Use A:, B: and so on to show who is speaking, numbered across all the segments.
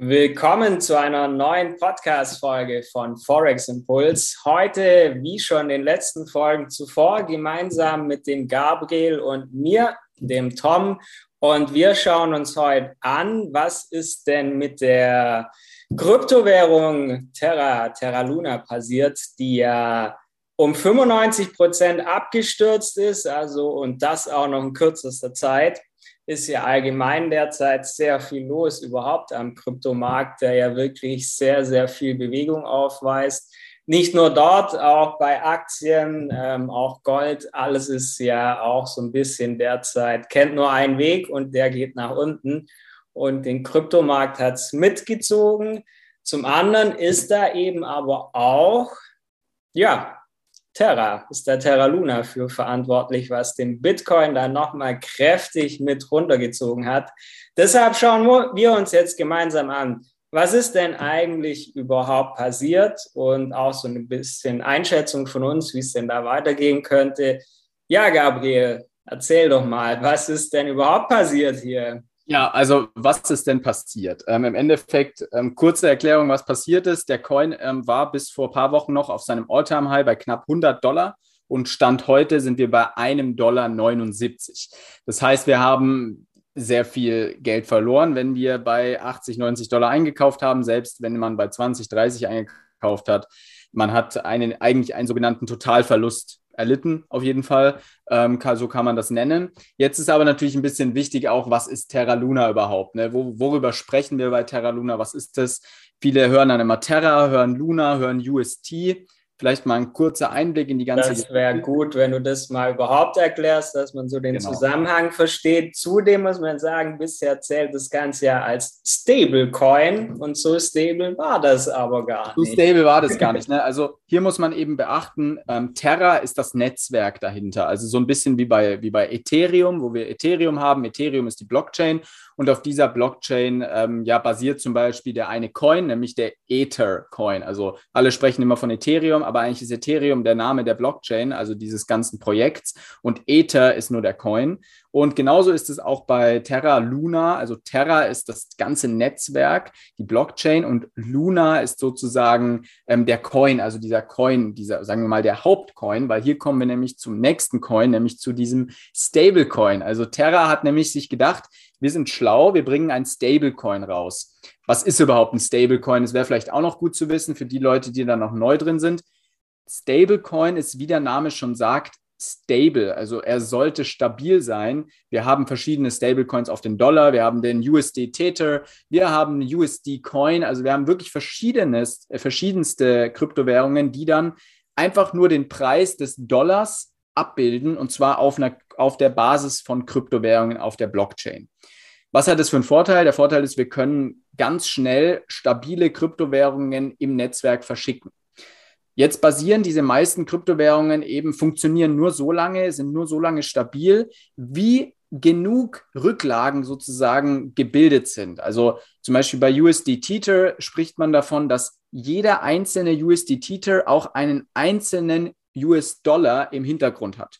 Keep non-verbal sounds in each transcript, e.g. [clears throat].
A: Willkommen zu einer neuen Podcast-Folge von Forex Impuls. Heute, wie schon in den letzten Folgen zuvor, gemeinsam mit dem Gabriel und mir, dem Tom. Und wir schauen uns heute an, was ist denn mit der Kryptowährung Terra, Terra Luna passiert, die ja um 95 Prozent abgestürzt ist, also und das auch noch in kürzester Zeit ist ja allgemein derzeit sehr viel los überhaupt am Kryptomarkt, der ja wirklich sehr, sehr viel Bewegung aufweist. Nicht nur dort, auch bei Aktien, ähm, auch Gold, alles ist ja auch so ein bisschen derzeit, kennt nur einen Weg und der geht nach unten. Und den Kryptomarkt hat es mitgezogen. Zum anderen ist da eben aber auch, ja, Terra, ist der Terra Luna für verantwortlich, was den Bitcoin dann nochmal kräftig mit runtergezogen hat. Deshalb schauen wir uns jetzt gemeinsam an, was ist denn eigentlich überhaupt passiert und auch so ein bisschen Einschätzung von uns, wie es denn da weitergehen könnte. Ja, Gabriel, erzähl doch mal, was ist denn überhaupt passiert hier?
B: Ja, also was ist denn passiert? Ähm, Im Endeffekt, ähm, kurze Erklärung, was passiert ist. Der Coin ähm, war bis vor ein paar Wochen noch auf seinem All-Time-High bei knapp 100 Dollar und Stand heute sind wir bei einem Dollar 79. Das heißt, wir haben sehr viel Geld verloren, wenn wir bei 80, 90 Dollar eingekauft haben, selbst wenn man bei 20, 30 eingekauft hat. Man hat einen, eigentlich einen sogenannten Totalverlust erlitten, auf jeden Fall. Ähm, so kann man das nennen. Jetzt ist aber natürlich ein bisschen wichtig auch, was ist Terra Luna überhaupt? Ne? Wo, worüber sprechen wir bei Terra Luna? Was ist das? Viele hören dann immer Terra, hören Luna, hören UST. Vielleicht mal ein kurzer Einblick in die ganze.
A: Das wäre gut, wenn du das mal überhaupt erklärst, dass man so den genau. Zusammenhang versteht. Zudem muss man sagen, bisher zählt das Ganze ja als Stablecoin und so stable war das aber gar nicht.
B: So stable war das gar nicht. Ne? Also hier muss man eben beachten, ähm, Terra ist das Netzwerk dahinter. Also so ein bisschen wie bei, wie bei Ethereum, wo wir Ethereum haben. Ethereum ist die Blockchain und auf dieser Blockchain ähm, ja, basiert zum Beispiel der eine Coin, nämlich der Ether-Coin. Also alle sprechen immer von Ethereum, aber eigentlich ist Ethereum der Name der Blockchain, also dieses ganzen Projekts. Und Ether ist nur der Coin. Und genauso ist es auch bei Terra Luna. Also Terra ist das ganze Netzwerk, die Blockchain und Luna ist sozusagen ähm, der Coin, also dieser Coin, dieser, sagen wir mal, der Hauptcoin, weil hier kommen wir nämlich zum nächsten Coin, nämlich zu diesem Stablecoin. Also Terra hat nämlich sich gedacht, wir sind schlau, wir bringen ein Stablecoin raus. Was ist überhaupt ein Stablecoin? Das wäre vielleicht auch noch gut zu wissen für die Leute, die da noch neu drin sind. Stablecoin ist, wie der Name schon sagt, stable, also er sollte stabil sein. Wir haben verschiedene Stablecoins auf den Dollar, wir haben den USD Tether, wir haben USD Coin, also wir haben wirklich verschiedenes, äh, verschiedenste Kryptowährungen, die dann einfach nur den Preis des Dollars abbilden und zwar auf, einer, auf der Basis von Kryptowährungen auf der Blockchain. Was hat das für einen Vorteil? Der Vorteil ist, wir können ganz schnell stabile Kryptowährungen im Netzwerk verschicken. Jetzt basieren diese meisten Kryptowährungen eben, funktionieren nur so lange, sind nur so lange stabil, wie genug Rücklagen sozusagen gebildet sind. Also zum Beispiel bei USD Tether spricht man davon, dass jeder einzelne USD Tether auch einen einzelnen US-Dollar im Hintergrund hat.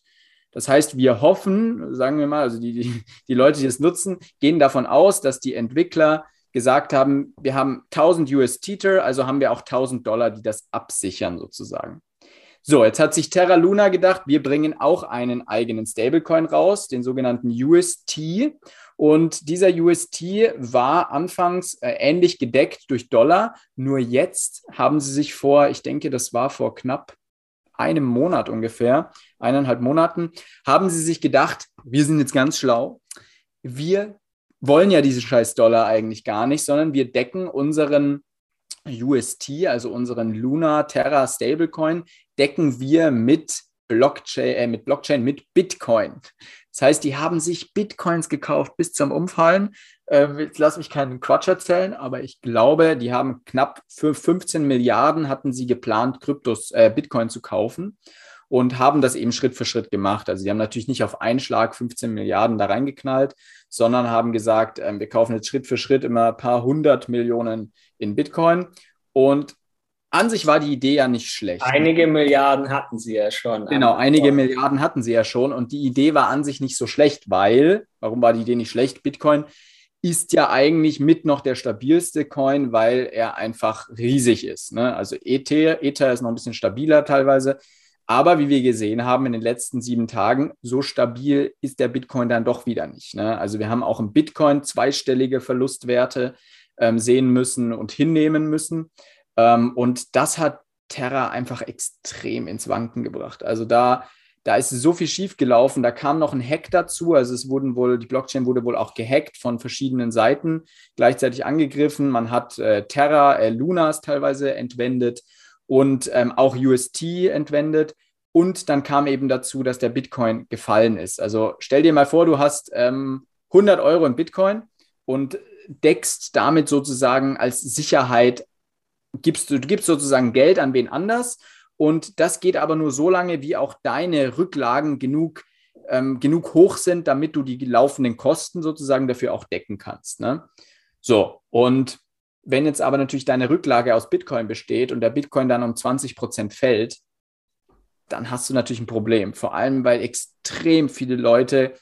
B: Das heißt, wir hoffen, sagen wir mal, also die, die, die Leute, die es nutzen, gehen davon aus, dass die Entwickler gesagt haben, wir haben 1000 US Tether, also haben wir auch 1000 Dollar, die das absichern sozusagen. So, jetzt hat sich Terra Luna gedacht, wir bringen auch einen eigenen Stablecoin raus, den sogenannten UST. Und dieser UST war anfangs äh, ähnlich gedeckt durch Dollar. Nur jetzt haben sie sich vor, ich denke, das war vor knapp einem Monat ungefähr, eineinhalb Monaten, haben sie sich gedacht, wir sind jetzt ganz schlau. Wir wollen ja diese scheiß Dollar eigentlich gar nicht, sondern wir decken unseren UST, also unseren Luna Terra Stablecoin, decken wir mit Blockchain, äh, mit Blockchain, mit Bitcoin. Das heißt, die haben sich Bitcoins gekauft bis zum Umfallen. Ähm, jetzt lass mich keinen Quatsch erzählen, aber ich glaube, die haben knapp für 15 Milliarden hatten sie geplant, Kryptos, äh, Bitcoin zu kaufen und haben das eben Schritt für Schritt gemacht. Also sie haben natürlich nicht auf einen Schlag 15 Milliarden da reingeknallt, sondern haben gesagt, äh, wir kaufen jetzt Schritt für Schritt immer ein paar hundert Millionen in Bitcoin. Und an sich war die Idee ja nicht schlecht.
A: Einige Milliarden hatten sie ja schon.
B: Genau, einige Milliarden hatten sie ja schon. Und die Idee war an sich nicht so schlecht, weil, warum war die Idee nicht schlecht? Bitcoin ist ja eigentlich mit noch der stabilste Coin, weil er einfach riesig ist. Ne? Also Ether, Ether ist noch ein bisschen stabiler teilweise. Aber wie wir gesehen haben in den letzten sieben Tagen, so stabil ist der Bitcoin dann doch wieder nicht. Ne? Also wir haben auch im Bitcoin zweistellige Verlustwerte ähm, sehen müssen und hinnehmen müssen. Ähm, und das hat Terra einfach extrem ins Wanken gebracht. Also da da ist so viel schief gelaufen. Da kam noch ein Hack dazu. Also es wurden wohl, die Blockchain wurde wohl auch gehackt von verschiedenen Seiten, gleichzeitig angegriffen. Man hat äh, Terra, äh, Lunas teilweise entwendet und ähm, auch UST entwendet. Und dann kam eben dazu, dass der Bitcoin gefallen ist. Also stell dir mal vor, du hast ähm, 100 Euro in Bitcoin und deckst damit sozusagen als Sicherheit, gibst du, gibst sozusagen Geld an wen anders und das geht aber nur so lange, wie auch deine Rücklagen genug, ähm, genug hoch sind, damit du die laufenden Kosten sozusagen dafür auch decken kannst. Ne? So, und wenn jetzt aber natürlich deine Rücklage aus Bitcoin besteht und der Bitcoin dann um 20 Prozent fällt, dann hast du natürlich ein Problem. Vor allem, weil extrem viele Leute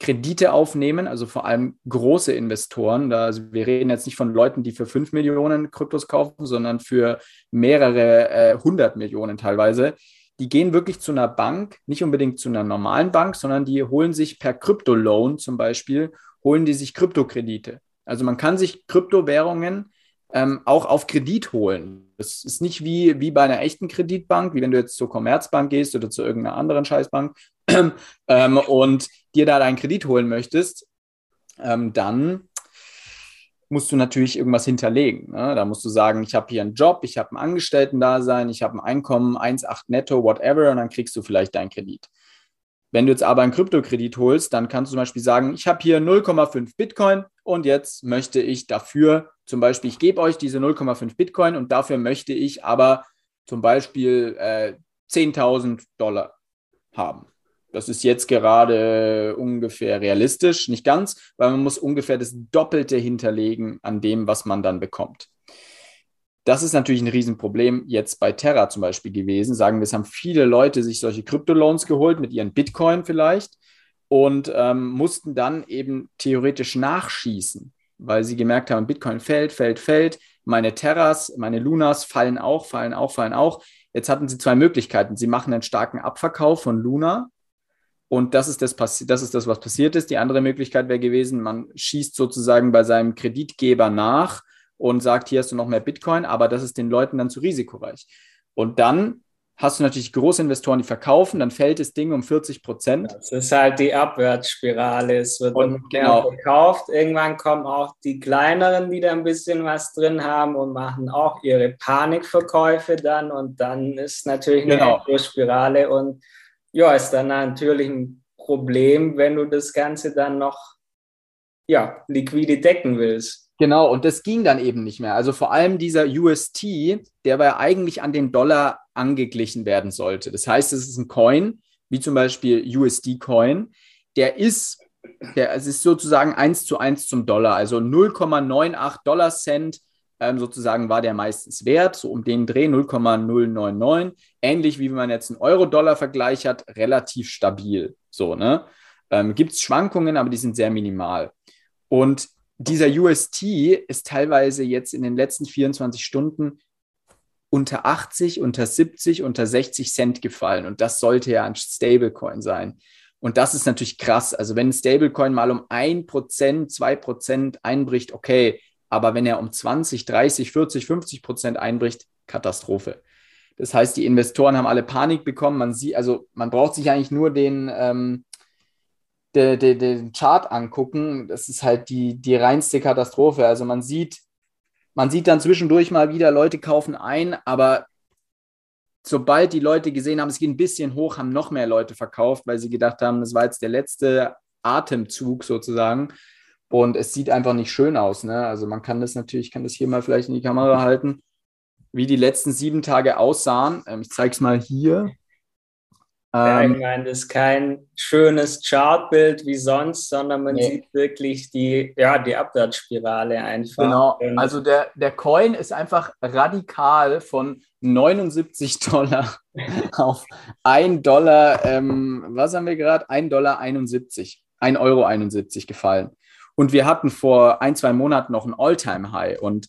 B: Kredite aufnehmen, also vor allem große Investoren. Da, also wir reden jetzt nicht von Leuten, die für 5 Millionen Kryptos kaufen, sondern für mehrere äh, 100 Millionen teilweise. Die gehen wirklich zu einer Bank, nicht unbedingt zu einer normalen Bank, sondern die holen sich per Krypto-Loan zum Beispiel, holen die sich Kryptokredite. Also man kann sich Kryptowährungen ähm, auch auf Kredit holen. Das ist nicht wie, wie bei einer echten Kreditbank, wie wenn du jetzt zur Commerzbank gehst oder zu irgendeiner anderen Scheißbank [clears throat] ähm, und dir da deinen Kredit holen möchtest, ähm, dann musst du natürlich irgendwas hinterlegen. Ne? Da musst du sagen, ich habe hier einen Job, ich habe ein Angestellten-Dasein, ich habe ein Einkommen 1,8 netto, whatever, und dann kriegst du vielleicht deinen Kredit. Wenn du jetzt aber einen Kryptokredit holst, dann kannst du zum Beispiel sagen, ich habe hier 0,5 Bitcoin und jetzt möchte ich dafür, zum Beispiel, ich gebe euch diese 0,5 Bitcoin und dafür möchte ich aber zum Beispiel äh, 10.000 Dollar haben. Das ist jetzt gerade ungefähr realistisch, nicht ganz, weil man muss ungefähr das Doppelte hinterlegen an dem, was man dann bekommt. Das ist natürlich ein Riesenproblem jetzt bei Terra zum Beispiel gewesen. Sagen wir, es haben viele Leute sich solche Kryptoloans geholt mit ihren Bitcoin vielleicht und ähm, mussten dann eben theoretisch nachschießen, weil sie gemerkt haben, Bitcoin fällt, fällt, fällt. Meine Terras, meine Lunas fallen auch, fallen auch, fallen auch. Jetzt hatten sie zwei Möglichkeiten. Sie machen einen starken Abverkauf von Luna und das ist das, das ist das, was passiert ist. Die andere Möglichkeit wäre gewesen, man schießt sozusagen bei seinem Kreditgeber nach und sagt, hier hast du noch mehr Bitcoin, aber das ist den Leuten dann zu risikoreich. Und dann hast du natürlich große Investoren, die verkaufen, dann fällt das Ding um 40 Prozent.
A: Das ist halt die Abwärtsspirale. Es wird und, genau. verkauft. Irgendwann kommen auch die kleineren, die da ein bisschen was drin haben und machen auch ihre Panikverkäufe dann. Und dann ist natürlich eine genau. Spirale und ja, ist dann natürlich ein Problem, wenn du das Ganze dann noch ja, liquide decken willst.
B: Genau, und das ging dann eben nicht mehr. Also vor allem dieser UST, der war eigentlich an den Dollar angeglichen werden sollte. Das heißt, es ist ein Coin, wie zum Beispiel USD-Coin, der ist, der, es ist sozusagen eins zu eins zum Dollar, also 0,98 Dollar Cent ähm, sozusagen war der meistens wert, so um den Dreh 0,099. Ähnlich wie wenn man jetzt einen Euro-Dollar-Vergleich hat, relativ stabil. So, ne? Ähm, Gibt es Schwankungen, aber die sind sehr minimal. Und dieser UST ist teilweise jetzt in den letzten 24 Stunden unter 80, unter 70, unter 60 Cent gefallen. Und das sollte ja ein Stablecoin sein. Und das ist natürlich krass. Also wenn ein Stablecoin mal um 1%, 2% einbricht, okay, aber wenn er um 20, 30, 40, 50 Prozent einbricht, Katastrophe. Das heißt, die Investoren haben alle Panik bekommen. Man sieht, also man braucht sich eigentlich nur den, ähm, den, den, den Chart angucken. Das ist halt die, die reinste Katastrophe. Also man sieht, man sieht dann zwischendurch mal wieder, Leute kaufen ein, aber sobald die Leute gesehen haben, es geht ein bisschen hoch, haben noch mehr Leute verkauft, weil sie gedacht haben, das war jetzt der letzte Atemzug sozusagen. Und es sieht einfach nicht schön aus. Ne? Also man kann das natürlich, ich kann das hier mal vielleicht in die Kamera halten, wie die letzten sieben Tage aussahen. Ähm, ich zeige es mal hier.
A: Ja, ich ähm, meine, das ist kein schönes Chartbild wie sonst, sondern man nee. sieht wirklich die, ja, die Abwärtsspirale einfach.
B: Genau, also der, der Coin ist einfach radikal von 79 [laughs] Dollar auf 1 Dollar, ähm, was haben wir gerade? 1 Dollar 71, 1 Euro 71 gefallen. Und wir hatten vor ein, zwei Monaten noch ein All-Time-High. Und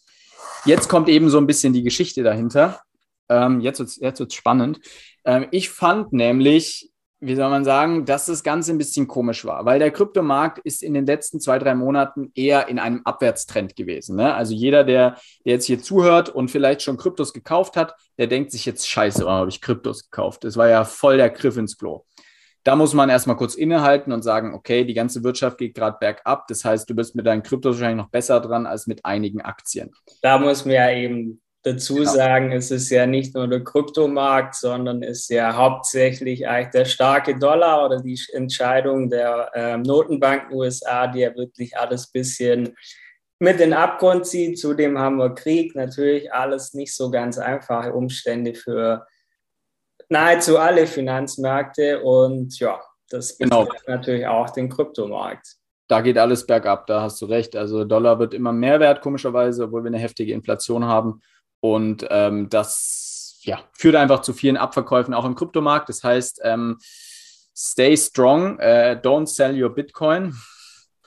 B: jetzt kommt eben so ein bisschen die Geschichte dahinter. Ähm, jetzt wird es jetzt spannend. Ähm, ich fand nämlich, wie soll man sagen, dass das Ganze ein bisschen komisch war, weil der Kryptomarkt ist in den letzten zwei, drei Monaten eher in einem Abwärtstrend gewesen. Ne? Also jeder, der, der jetzt hier zuhört und vielleicht schon Kryptos gekauft hat, der denkt sich jetzt, scheiße, warum habe ich Kryptos gekauft? Das war ja voll der Griff ins Klo. Da muss man erstmal kurz innehalten und sagen, okay, die ganze Wirtschaft geht gerade bergab. Das heißt, du bist mit deinen Kryptos wahrscheinlich noch besser dran als mit einigen Aktien.
A: Da muss man ja eben dazu genau. sagen, es ist ja nicht nur der Kryptomarkt, sondern es ist ja hauptsächlich eigentlich der starke Dollar oder die Entscheidung der äh, Notenbanken USA, die ja wirklich alles ein bisschen mit in den Abgrund zieht. Zudem haben wir Krieg, natürlich alles nicht so ganz einfache Umstände für nahezu alle Finanzmärkte und ja, das betrifft genau. natürlich auch den Kryptomarkt
B: da geht alles bergab, da hast du recht. Also Dollar wird immer mehr wert, komischerweise, obwohl wir eine heftige Inflation haben. Und ähm, das ja, führt einfach zu vielen Abverkäufen auch im Kryptomarkt. Das heißt, ähm, stay strong, äh, don't sell your Bitcoin.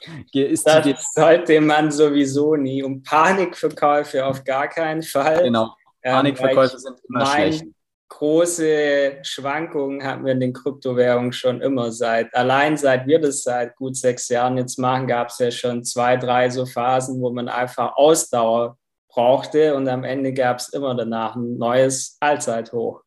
B: [laughs]
A: Ist das die, sollte man sowieso nie. Um Panikverkäufe auf gar keinen Fall.
B: Genau, ähm, Panikverkäufe ähm, sind immer schlecht.
A: Große Schwankungen hatten wir in den Kryptowährungen schon immer seit, allein seit wir das seit gut sechs Jahren jetzt machen, gab es ja schon zwei, drei so Phasen, wo man einfach Ausdauer brauchte und am Ende gab es immer danach ein neues Allzeithoch.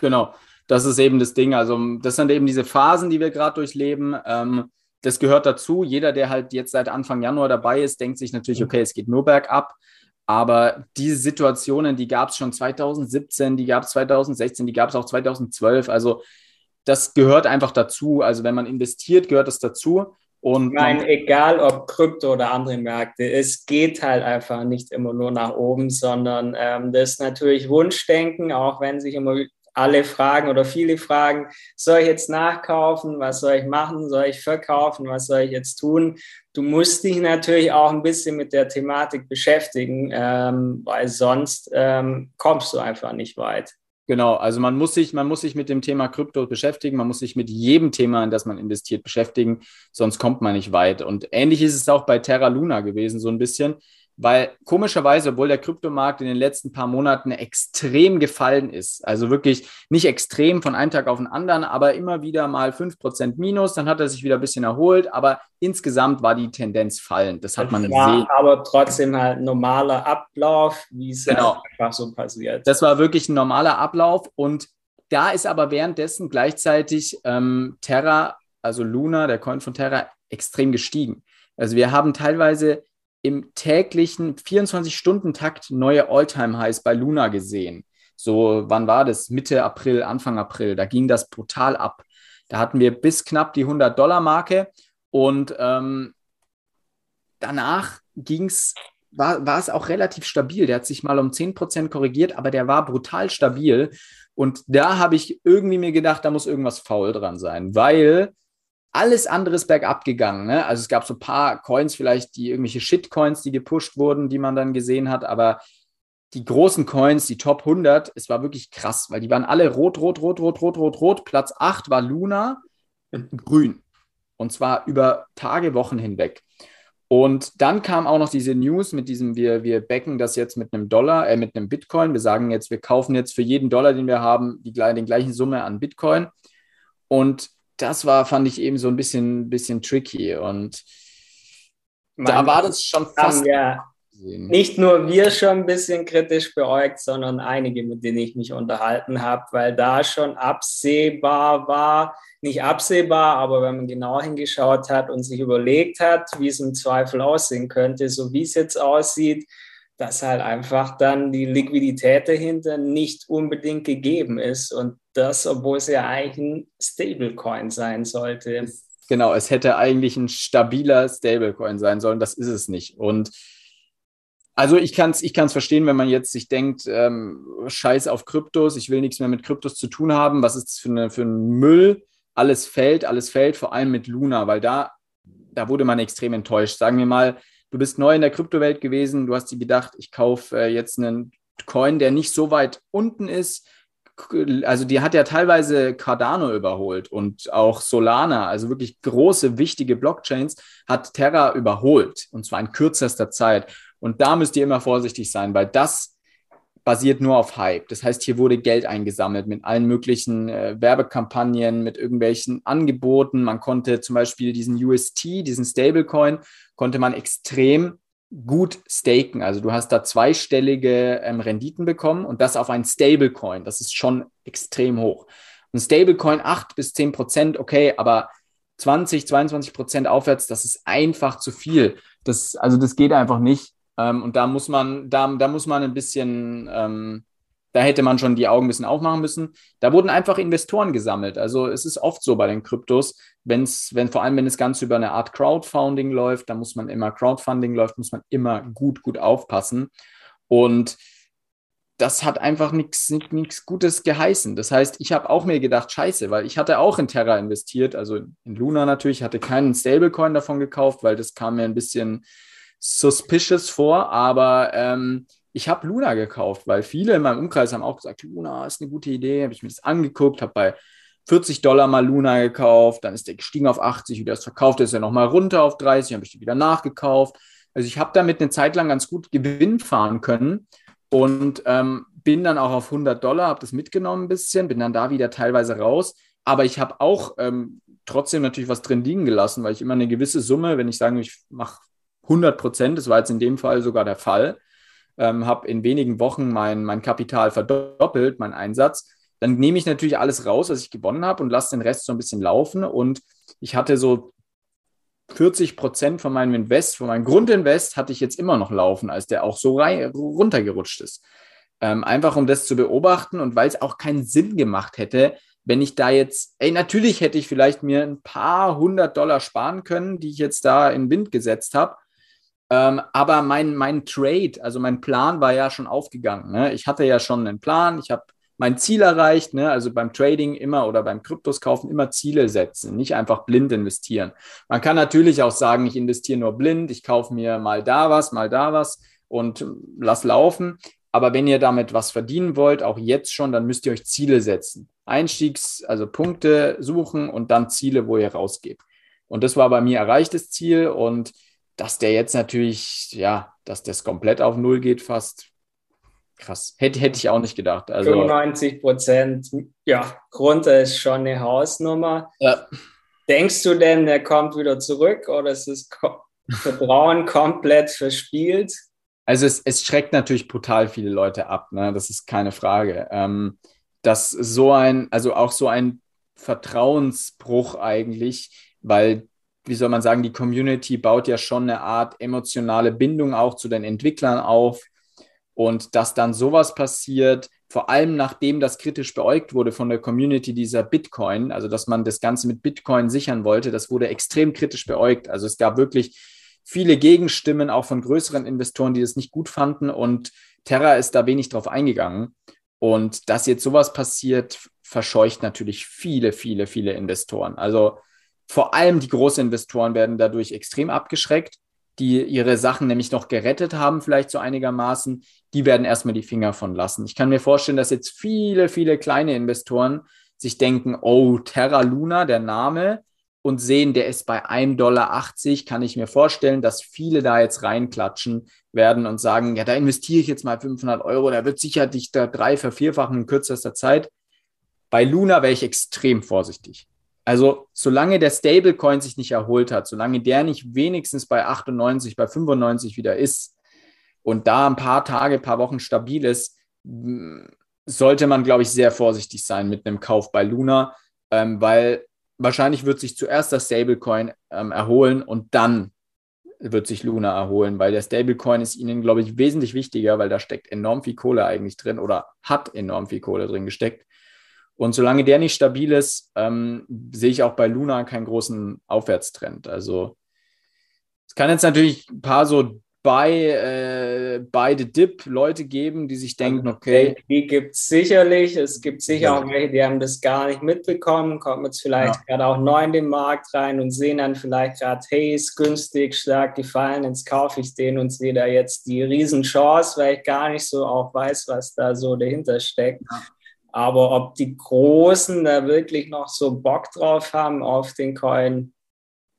B: Genau, das ist eben das Ding. Also das sind eben diese Phasen, die wir gerade durchleben. Ähm, das gehört dazu. Jeder, der halt jetzt seit Anfang Januar dabei ist, denkt sich natürlich, okay, es geht nur bergab. Aber diese Situationen, die gab es schon 2017, die gab es 2016, die gab es auch 2012. Also das gehört einfach dazu. Also wenn man investiert, gehört das dazu.
A: Und ich meine, egal ob Krypto oder andere Märkte, es geht halt einfach nicht immer nur nach oben, sondern ähm, das ist natürlich Wunschdenken, auch wenn sich immer alle fragen oder viele fragen, soll ich jetzt nachkaufen, was soll ich machen, soll ich verkaufen, was soll ich jetzt tun? Du musst dich natürlich auch ein bisschen mit der Thematik beschäftigen, ähm, weil sonst ähm, kommst du einfach nicht weit.
B: Genau, also man muss sich, man muss sich mit dem Thema Krypto beschäftigen, man muss sich mit jedem Thema, in das man investiert, beschäftigen, sonst kommt man nicht weit. Und ähnlich ist es auch bei Terra Luna gewesen, so ein bisschen weil komischerweise, obwohl der Kryptomarkt in den letzten paar Monaten extrem gefallen ist, also wirklich nicht extrem von einem Tag auf den anderen, aber immer wieder mal 5% Minus, dann hat er sich wieder ein bisschen erholt, aber insgesamt war die Tendenz fallend. Das hat man
A: das
B: gesehen.
A: aber trotzdem halt ein normaler Ablauf, wie es genau. Halt einfach so passiert.
B: Das war wirklich ein normaler Ablauf und da ist aber währenddessen gleichzeitig ähm, Terra, also Luna, der Coin von Terra, extrem gestiegen. Also wir haben teilweise im täglichen 24-Stunden-Takt neue All-Time-Highs bei Luna gesehen. So, wann war das? Mitte April, Anfang April. Da ging das brutal ab. Da hatten wir bis knapp die 100-Dollar-Marke und ähm, danach ging's, war, war es auch relativ stabil. Der hat sich mal um 10% korrigiert, aber der war brutal stabil. Und da habe ich irgendwie mir gedacht, da muss irgendwas faul dran sein, weil alles andere ist bergab gegangen. Ne? Also es gab so ein paar Coins, vielleicht die irgendwelche Shitcoins, die gepusht wurden, die man dann gesehen hat, aber die großen Coins, die Top 100, es war wirklich krass, weil die waren alle rot, rot, rot, rot, rot, rot, rot. Platz 8 war Luna, grün. Und zwar über Tage, Wochen hinweg. Und dann kam auch noch diese News mit diesem, wir, wir backen das jetzt mit einem Dollar, äh, mit einem Bitcoin. Wir sagen jetzt, wir kaufen jetzt für jeden Dollar, den wir haben, die, den gleichen Summe an Bitcoin. Und das war, fand ich eben so ein bisschen, bisschen tricky. Und
A: Man da war das schon fast. Ja nicht nur wir schon ein bisschen kritisch beäugt, sondern einige, mit denen ich mich unterhalten habe, weil da schon absehbar war, nicht absehbar, aber wenn man genau hingeschaut hat und sich überlegt hat, wie es im Zweifel aussehen könnte, so wie es jetzt aussieht, dass halt einfach dann die Liquidität dahinter nicht unbedingt gegeben ist. Und das, obwohl es ja eigentlich ein Stablecoin sein sollte.
B: Genau, es hätte eigentlich ein stabiler Stablecoin sein sollen. Das ist es nicht. Und also ich kann es ich kann's verstehen, wenn man jetzt sich denkt, ähm, scheiß auf Kryptos, ich will nichts mehr mit Kryptos zu tun haben. Was ist das für, eine, für ein Müll? Alles fällt, alles fällt, vor allem mit Luna, weil da, da wurde man extrem enttäuscht. Sagen wir mal, du bist neu in der Kryptowelt gewesen, du hast dir gedacht, ich kaufe äh, jetzt einen Coin, der nicht so weit unten ist, also die hat ja teilweise Cardano überholt und auch Solana, also wirklich große, wichtige Blockchains, hat Terra überholt und zwar in kürzester Zeit. Und da müsst ihr immer vorsichtig sein, weil das basiert nur auf Hype. Das heißt, hier wurde Geld eingesammelt mit allen möglichen äh, Werbekampagnen, mit irgendwelchen Angeboten. Man konnte zum Beispiel diesen UST, diesen Stablecoin, konnte man extrem gut staken. Also du hast da zweistellige ähm, Renditen bekommen und das auf ein Stablecoin. Das ist schon extrem hoch. Ein Stablecoin 8 bis 10 Prozent, okay, aber 20, 22 Prozent aufwärts, das ist einfach zu viel. Das, also das geht einfach nicht. Ähm, und da muss man, da, da muss man ein bisschen, ähm, da hätte man schon die Augen ein bisschen aufmachen müssen. Da wurden einfach Investoren gesammelt. Also es ist oft so bei den Kryptos, wenn's, wenn vor allem, wenn das Ganze über eine Art Crowdfunding läuft, da muss man immer, Crowdfunding läuft, muss man immer gut, gut aufpassen. Und das hat einfach nichts Gutes geheißen. Das heißt, ich habe auch mir gedacht, scheiße, weil ich hatte auch in Terra investiert, also in Luna natürlich, hatte keinen Stablecoin davon gekauft, weil das kam mir ein bisschen suspicious vor, aber ähm, ich habe Luna gekauft, weil viele in meinem Umkreis haben auch gesagt, Luna ist eine gute Idee. Habe ich mir das angeguckt, habe bei 40 Dollar mal Luna gekauft, dann ist der gestiegen auf 80, wieder das verkauft, ist er nochmal runter auf 30, habe ich die wieder nachgekauft. Also ich habe damit eine Zeit lang ganz gut Gewinn fahren können und ähm, bin dann auch auf 100 Dollar, habe das mitgenommen ein bisschen, bin dann da wieder teilweise raus. Aber ich habe auch ähm, trotzdem natürlich was drin liegen gelassen, weil ich immer eine gewisse Summe, wenn ich sage, ich mache 100 Prozent, das war jetzt in dem Fall sogar der Fall, ähm, habe in wenigen Wochen mein, mein Kapital verdoppelt, mein Einsatz, dann nehme ich natürlich alles raus, was ich gewonnen habe und lasse den Rest so ein bisschen laufen. Und ich hatte so 40 Prozent von meinem Invest, von meinem Grundinvest hatte ich jetzt immer noch laufen, als der auch so rein, runtergerutscht ist. Ähm, einfach um das zu beobachten und weil es auch keinen Sinn gemacht hätte, wenn ich da jetzt, ey, natürlich hätte ich vielleicht mir ein paar hundert Dollar sparen können, die ich jetzt da in Wind gesetzt habe. Ähm, aber mein, mein Trade, also mein Plan war ja schon aufgegangen. Ne? Ich hatte ja schon einen Plan, ich habe mein Ziel erreicht, ne? also beim Trading immer oder beim Kryptos kaufen immer Ziele setzen, nicht einfach blind investieren. Man kann natürlich auch sagen, ich investiere nur blind, ich kaufe mir mal da was, mal da was und lass laufen. Aber wenn ihr damit was verdienen wollt, auch jetzt schon, dann müsst ihr euch Ziele setzen. Einstiegs, also Punkte suchen und dann Ziele, wo ihr rausgeht. Und das war bei mir erreichtes Ziel und dass der jetzt natürlich, ja, dass das komplett auf Null geht fast. Krass. Hätte, hätte ich auch nicht gedacht.
A: Also, 95 Prozent, ja, runter ist schon eine Hausnummer. Ja. Denkst du denn, der kommt wieder zurück oder ist das Vertrauen komplett verspielt?
B: Also es, es schreckt natürlich brutal viele Leute ab, ne? das ist keine Frage. Ähm, dass so ein, also auch so ein Vertrauensbruch eigentlich, weil wie soll man sagen, die Community baut ja schon eine Art emotionale Bindung auch zu den Entwicklern auf. Und dass dann sowas passiert, vor allem nachdem das kritisch beäugt wurde von der Community dieser Bitcoin, also dass man das Ganze mit Bitcoin sichern wollte, das wurde extrem kritisch beäugt. Also es gab wirklich viele Gegenstimmen, auch von größeren Investoren, die das nicht gut fanden. Und Terra ist da wenig drauf eingegangen. Und dass jetzt sowas passiert, verscheucht natürlich viele, viele, viele Investoren. Also vor allem die großen Investoren werden dadurch extrem abgeschreckt, die ihre Sachen nämlich noch gerettet haben, vielleicht so einigermaßen. Die werden erstmal die Finger von lassen. Ich kann mir vorstellen, dass jetzt viele, viele kleine Investoren sich denken, oh, Terra Luna, der Name, und sehen, der ist bei 1,80 Dollar, kann ich mir vorstellen, dass viele da jetzt reinklatschen werden und sagen, ja, da investiere ich jetzt mal 500 Euro, da wird sicher dich da drei vervierfachen in kürzester Zeit. Bei Luna wäre ich extrem vorsichtig. Also solange der Stablecoin sich nicht erholt hat, solange der nicht wenigstens bei 98, bei 95 wieder ist und da ein paar Tage, ein paar Wochen stabil ist, sollte man, glaube ich, sehr vorsichtig sein mit einem Kauf bei Luna, ähm, weil wahrscheinlich wird sich zuerst das Stablecoin ähm, erholen und dann wird sich Luna erholen, weil der Stablecoin ist ihnen, glaube ich, wesentlich wichtiger, weil da steckt enorm viel Kohle eigentlich drin oder hat enorm viel Kohle drin gesteckt. Und solange der nicht stabil ist, ähm, sehe ich auch bei Luna keinen großen Aufwärtstrend. Also es kann jetzt natürlich ein paar so bei, äh, bei the Dip Leute geben, die sich denken, okay.
A: Die gibt es sicherlich. Es gibt sicher ja. auch welche, die haben das gar nicht mitbekommen, kommen jetzt vielleicht ja. gerade auch neu in den Markt rein und sehen dann vielleicht gerade, hey, ist günstig, stark gefallen, jetzt kaufe ich den und sehe da jetzt die Riesenchance, weil ich gar nicht so auch weiß, was da so dahinter steckt. Ja. Aber ob die Großen da wirklich noch so Bock drauf haben auf den Coin,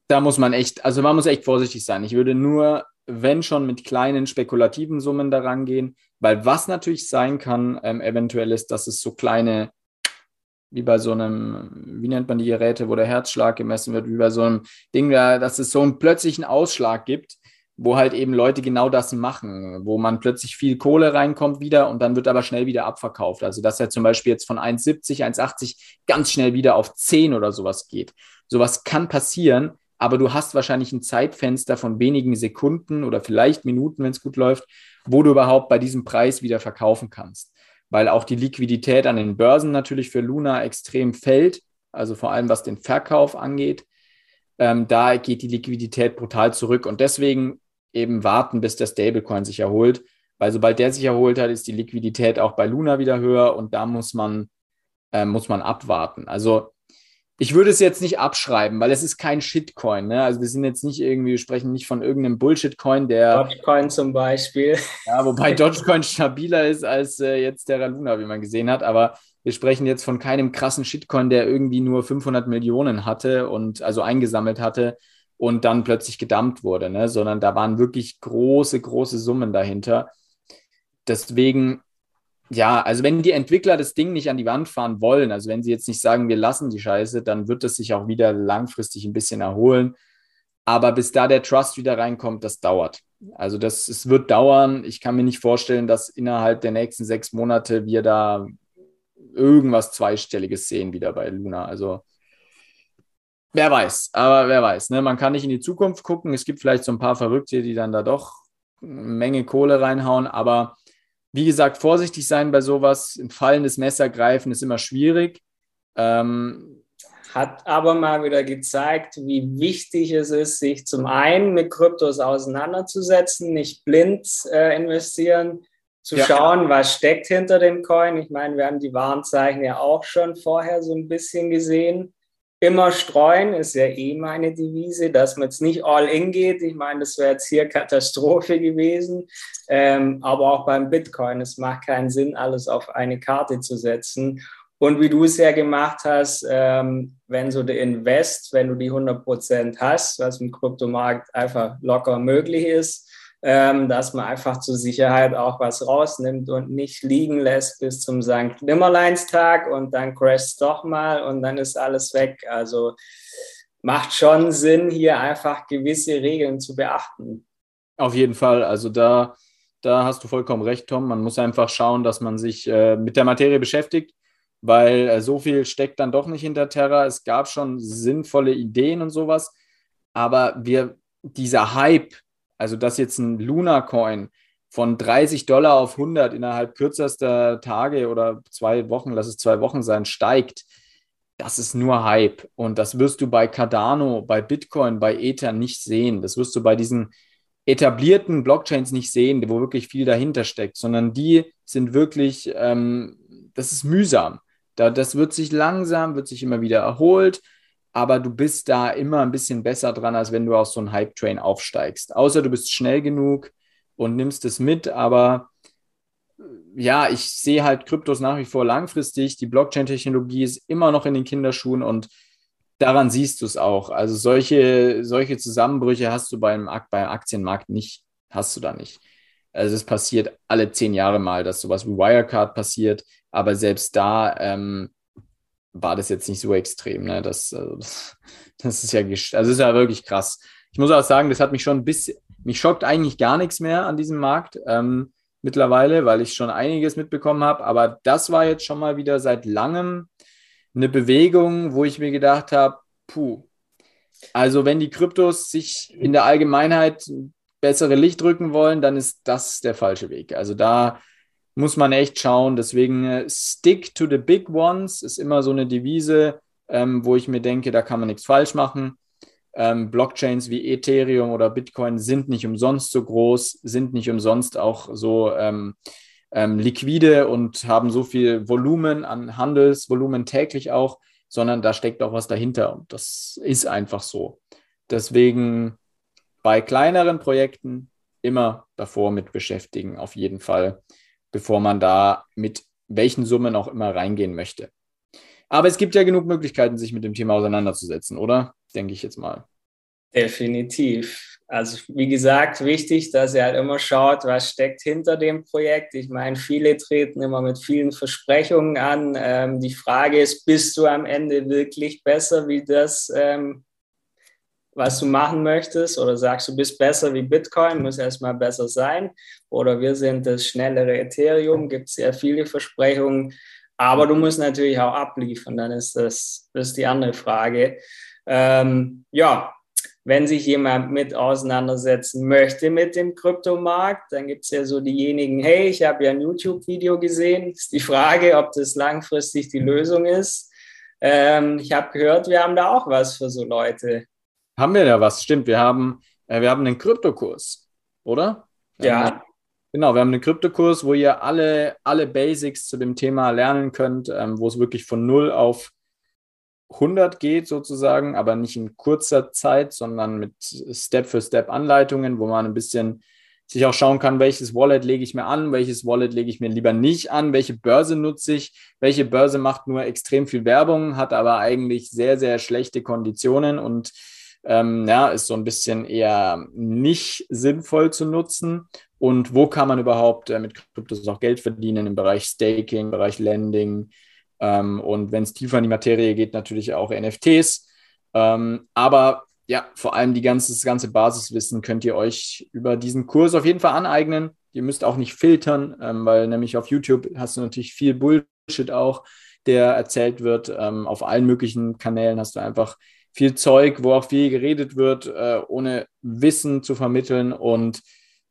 B: da muss man echt, also man muss echt vorsichtig sein. Ich würde nur, wenn schon, mit kleinen spekulativen Summen daran gehen, weil was natürlich sein kann, ähm, eventuell ist, dass es so kleine, wie bei so einem, wie nennt man die Geräte, wo der Herzschlag gemessen wird, wie bei so einem Ding, dass es so einen plötzlichen Ausschlag gibt, wo halt eben Leute genau das machen, wo man plötzlich viel Kohle reinkommt wieder und dann wird aber schnell wieder abverkauft. Also dass er zum Beispiel jetzt von 1,70, 1,80 ganz schnell wieder auf 10 oder sowas geht. Sowas kann passieren, aber du hast wahrscheinlich ein Zeitfenster von wenigen Sekunden oder vielleicht Minuten, wenn es gut läuft, wo du überhaupt bei diesem Preis wieder verkaufen kannst. Weil auch die Liquidität an den Börsen natürlich für Luna extrem fällt, also vor allem was den Verkauf angeht. Ähm, da geht die Liquidität brutal zurück und deswegen eben warten, bis der Stablecoin sich erholt, weil sobald der sich erholt hat, ist die Liquidität auch bei Luna wieder höher und da muss man, äh, muss man abwarten. Also ich würde es jetzt nicht abschreiben, weil es ist kein Shitcoin. Ne? Also wir sind jetzt nicht irgendwie, wir sprechen nicht von irgendeinem Bullshit-Coin, der.
A: Dogecoin zum Beispiel.
B: Ja, wobei [laughs] Dogecoin stabiler ist als äh, jetzt Terra Luna, wie man gesehen hat. Aber wir sprechen jetzt von keinem krassen Shitcoin, der irgendwie nur 500 Millionen hatte und also eingesammelt hatte und dann plötzlich gedumpt wurde, ne? sondern da waren wirklich große, große Summen dahinter. Deswegen ja, also wenn die Entwickler das Ding nicht an die Wand fahren wollen, also wenn sie jetzt nicht sagen, wir lassen die Scheiße, dann wird es sich auch wieder langfristig ein bisschen erholen. Aber bis da der Trust wieder reinkommt, das dauert. Also das es wird dauern. Ich kann mir nicht vorstellen, dass innerhalb der nächsten sechs Monate wir da irgendwas Zweistelliges sehen wieder bei Luna. Also wer weiß, aber wer weiß. Ne? Man kann nicht in die Zukunft gucken. Es gibt vielleicht so ein paar Verrückte, die dann da doch eine Menge Kohle reinhauen, aber wie gesagt, vorsichtig sein bei sowas. Ein fallendes Messer greifen ist immer schwierig. Ähm,
A: hat aber mal wieder gezeigt, wie wichtig es ist, sich zum einen mit Kryptos auseinanderzusetzen, nicht blind äh, investieren, zu ja. schauen, was steckt hinter dem Coin. Ich meine, wir haben die Warnzeichen ja auch schon vorher so ein bisschen gesehen immer streuen, ist ja eh meine Devise, dass man jetzt nicht all in geht. Ich meine, das wäre jetzt hier Katastrophe gewesen. Ähm, aber auch beim Bitcoin, es macht keinen Sinn, alles auf eine Karte zu setzen. Und wie du es ja gemacht hast, ähm, wenn so der Invest, wenn du die 100 Prozent hast, was im Kryptomarkt einfach locker möglich ist, dass man einfach zur Sicherheit auch was rausnimmt und nicht liegen lässt bis zum St. Nimmerleinstag und dann crasht doch mal und dann ist alles weg. Also macht schon Sinn, hier einfach gewisse Regeln zu beachten.
B: Auf jeden Fall. Also da, da hast du vollkommen recht, Tom. Man muss einfach schauen, dass man sich äh, mit der Materie beschäftigt, weil äh, so viel steckt dann doch nicht hinter Terra. Es gab schon sinnvolle Ideen und sowas, aber wir, dieser Hype, also, dass jetzt ein Luna-Coin von 30 Dollar auf 100 innerhalb kürzester Tage oder zwei Wochen, lass es zwei Wochen sein, steigt, das ist nur Hype. Und das wirst du bei Cardano, bei Bitcoin, bei Ether nicht sehen. Das wirst du bei diesen etablierten Blockchains nicht sehen, wo wirklich viel dahinter steckt, sondern die sind wirklich, ähm, das ist mühsam. Da, das wird sich langsam, wird sich immer wieder erholt aber du bist da immer ein bisschen besser dran, als wenn du aus so einem Hype-Train aufsteigst. Außer du bist schnell genug und nimmst es mit, aber äh, ja, ich sehe halt Kryptos nach wie vor langfristig. Die Blockchain-Technologie ist immer noch in den Kinderschuhen und daran siehst du es auch. Also solche, solche Zusammenbrüche hast du beim, beim Aktienmarkt nicht, hast du da nicht. Also es passiert alle zehn Jahre mal, dass sowas wie Wirecard passiert, aber selbst da ähm, war das jetzt nicht so extrem. Ne? Das, also [laughs] das, ist ja, also ist ja wirklich krass. Ich muss auch sagen, das hat mich schon ein bisschen, mich schockt eigentlich gar nichts mehr an diesem Markt ähm, mittlerweile, weil ich schon einiges mitbekommen habe. Aber das war jetzt schon mal wieder seit langem eine Bewegung, wo ich mir gedacht habe, puh, also wenn die Kryptos sich in der Allgemeinheit bessere Licht drücken wollen, dann ist das der falsche Weg. Also da muss man echt schauen. Deswegen äh, stick to the big ones ist immer so eine Devise, ähm, wo ich mir denke, da kann man nichts falsch machen. Ähm, Blockchains wie Ethereum oder Bitcoin sind nicht umsonst so groß, sind nicht umsonst auch so ähm, ähm, liquide und haben so viel Volumen an Handelsvolumen täglich auch, sondern da steckt auch was dahinter und das ist einfach so. Deswegen bei kleineren Projekten immer davor mit beschäftigen, auf jeden Fall bevor man da mit welchen Summen auch immer reingehen möchte. Aber es gibt ja genug Möglichkeiten, sich mit dem Thema auseinanderzusetzen, oder? Denke ich jetzt mal.
A: Definitiv. Also wie gesagt, wichtig, dass ihr halt immer schaut, was steckt hinter dem Projekt. Ich meine, viele treten immer mit vielen Versprechungen an. Ähm, die Frage ist, bist du am Ende wirklich besser wie das, ähm, was du machen möchtest? Oder sagst du, bist besser wie Bitcoin, muss erstmal besser sein? Oder wir sind das schnellere Ethereum, gibt sehr viele Versprechungen. Aber du musst natürlich auch abliefern, dann ist das, das ist die andere Frage. Ähm, ja, wenn sich jemand mit auseinandersetzen möchte mit dem Kryptomarkt, dann gibt es ja so diejenigen, hey, ich habe ja ein YouTube-Video gesehen. Ist die Frage, ob das langfristig die Lösung ist. Ähm, ich habe gehört, wir haben da auch was für so Leute.
B: Haben wir da was? Stimmt, wir haben, äh, wir haben einen Kryptokurs, oder?
A: Ja.
B: Genau, wir haben einen Kryptokurs, wo ihr alle, alle Basics zu dem Thema lernen könnt, ähm, wo es wirklich von 0 auf 100 geht sozusagen, aber nicht in kurzer Zeit, sondern mit Step-für-Step-Anleitungen, wo man ein bisschen sich auch schauen kann, welches Wallet lege ich mir an, welches Wallet lege ich mir lieber nicht an, welche Börse nutze ich, welche Börse macht nur extrem viel Werbung, hat aber eigentlich sehr, sehr schlechte Konditionen und ähm, ja, ist so ein bisschen eher nicht sinnvoll zu nutzen. Und wo kann man überhaupt äh, mit Kryptos auch Geld verdienen im Bereich Staking, im Bereich Lending, ähm, und wenn es tiefer in die Materie geht, natürlich auch NFTs. Ähm, aber ja, vor allem die ganze, das ganze Basiswissen könnt ihr euch über diesen Kurs auf jeden Fall aneignen. Ihr müsst auch nicht filtern, ähm, weil nämlich auf YouTube hast du natürlich viel Bullshit auch, der erzählt wird. Ähm, auf allen möglichen Kanälen hast du einfach viel Zeug, wo auch viel geredet wird, äh, ohne Wissen zu vermitteln. Und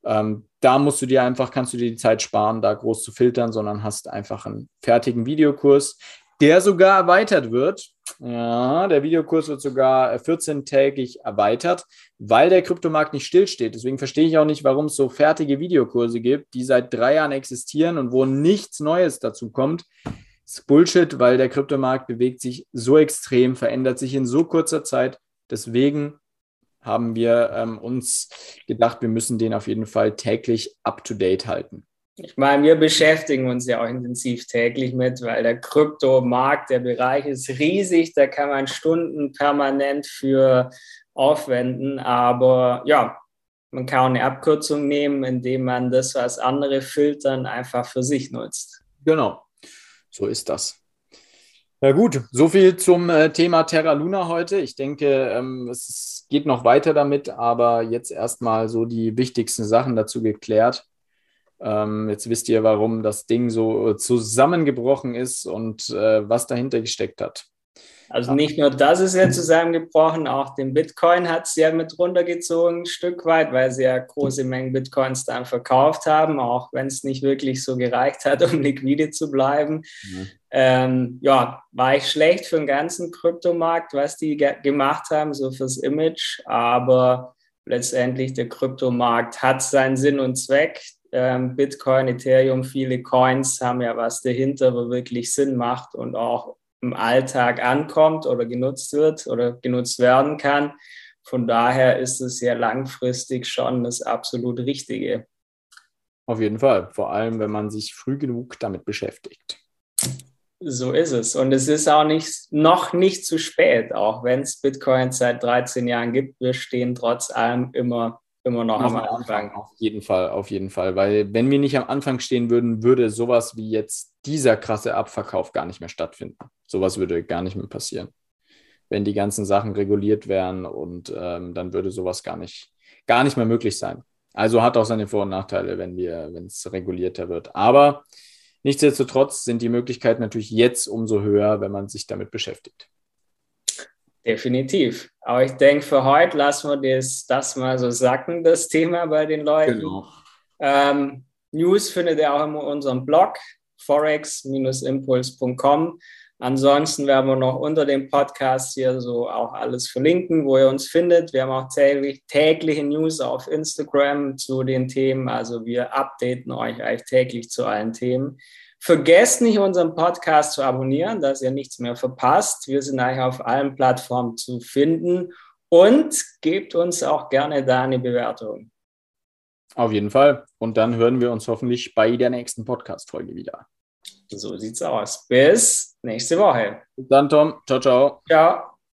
B: ähm, da musst du dir einfach, kannst du dir die Zeit sparen, da groß zu filtern, sondern hast einfach einen fertigen Videokurs, der sogar erweitert wird. Ja, der Videokurs wird sogar 14-tägig erweitert, weil der Kryptomarkt nicht stillsteht. Deswegen verstehe ich auch nicht, warum es so fertige Videokurse gibt, die seit drei Jahren existieren und wo nichts Neues dazu kommt. Das ist Bullshit, weil der Kryptomarkt bewegt sich so extrem, verändert sich in so kurzer Zeit. Deswegen haben wir ähm, uns gedacht, wir müssen den auf jeden Fall täglich up-to-date halten.
A: Ich meine, wir beschäftigen uns ja auch intensiv täglich mit, weil der Kryptomarkt, der Bereich ist riesig, da kann man Stunden permanent für aufwenden, aber ja, man kann auch eine Abkürzung nehmen, indem man das, was andere filtern, einfach für sich nutzt.
B: Genau, so ist das. Na gut, so viel zum äh, Thema Terra Luna heute. Ich denke, ähm, es geht noch weiter damit, aber jetzt erstmal so die wichtigsten Sachen dazu geklärt. Ähm, jetzt wisst ihr, warum das Ding so zusammengebrochen ist und äh, was dahinter gesteckt hat.
A: Also nicht nur das ist ja zusammengebrochen, auch den Bitcoin hat es ja mit runtergezogen, ein Stück weit, weil sie ja große Mengen Bitcoins dann verkauft haben, auch wenn es nicht wirklich so gereicht hat, [laughs] um liquide zu bleiben. Mhm. Ähm, ja, war ich schlecht für den ganzen Kryptomarkt, was die ge gemacht haben, so fürs Image, aber letztendlich der Kryptomarkt hat seinen Sinn und Zweck. Ähm, Bitcoin, Ethereum, viele Coins haben ja was dahinter, wo wirklich Sinn macht und auch im Alltag ankommt oder genutzt wird oder genutzt werden kann. Von daher ist es ja langfristig schon das absolut Richtige.
B: Auf jeden Fall, vor allem wenn man sich früh genug damit beschäftigt.
A: So ist es. Und es ist auch nicht, noch nicht zu spät, auch wenn es Bitcoin seit 13 Jahren gibt. Wir stehen trotz allem immer immer noch am Anfang.
B: Auf jeden Fall, auf jeden Fall. Weil wenn wir nicht am Anfang stehen würden, würde sowas wie jetzt dieser krasse Abverkauf gar nicht mehr stattfinden. Sowas würde gar nicht mehr passieren. Wenn die ganzen Sachen reguliert wären und ähm, dann würde sowas gar nicht, gar nicht mehr möglich sein. Also hat auch seine Vor- und Nachteile, wenn wir, wenn es regulierter wird. Aber nichtsdestotrotz sind die Möglichkeiten natürlich jetzt umso höher, wenn man sich damit beschäftigt.
A: Definitiv. Aber ich denke, für heute lassen wir das, das mal so sacken, das Thema bei den Leuten. Genau. Ähm, News findet ihr auch in unserem Blog forex-impuls.com. Ansonsten werden wir noch unter dem Podcast hier so auch alles verlinken, wo ihr uns findet. Wir haben auch täglich, tägliche News auf Instagram zu den Themen. Also wir updaten euch eigentlich täglich zu allen Themen. Vergesst nicht, unseren Podcast zu abonnieren, dass ihr nichts mehr verpasst. Wir sind eigentlich auf allen Plattformen zu finden und gebt uns auch gerne da eine Bewertung.
B: Auf jeden Fall. Und dann hören wir uns hoffentlich bei der nächsten Podcast-Folge wieder.
A: So sieht's aus. Bis nächste Woche.
B: Bis dann, Tom. Ciao, ciao.
A: Ciao.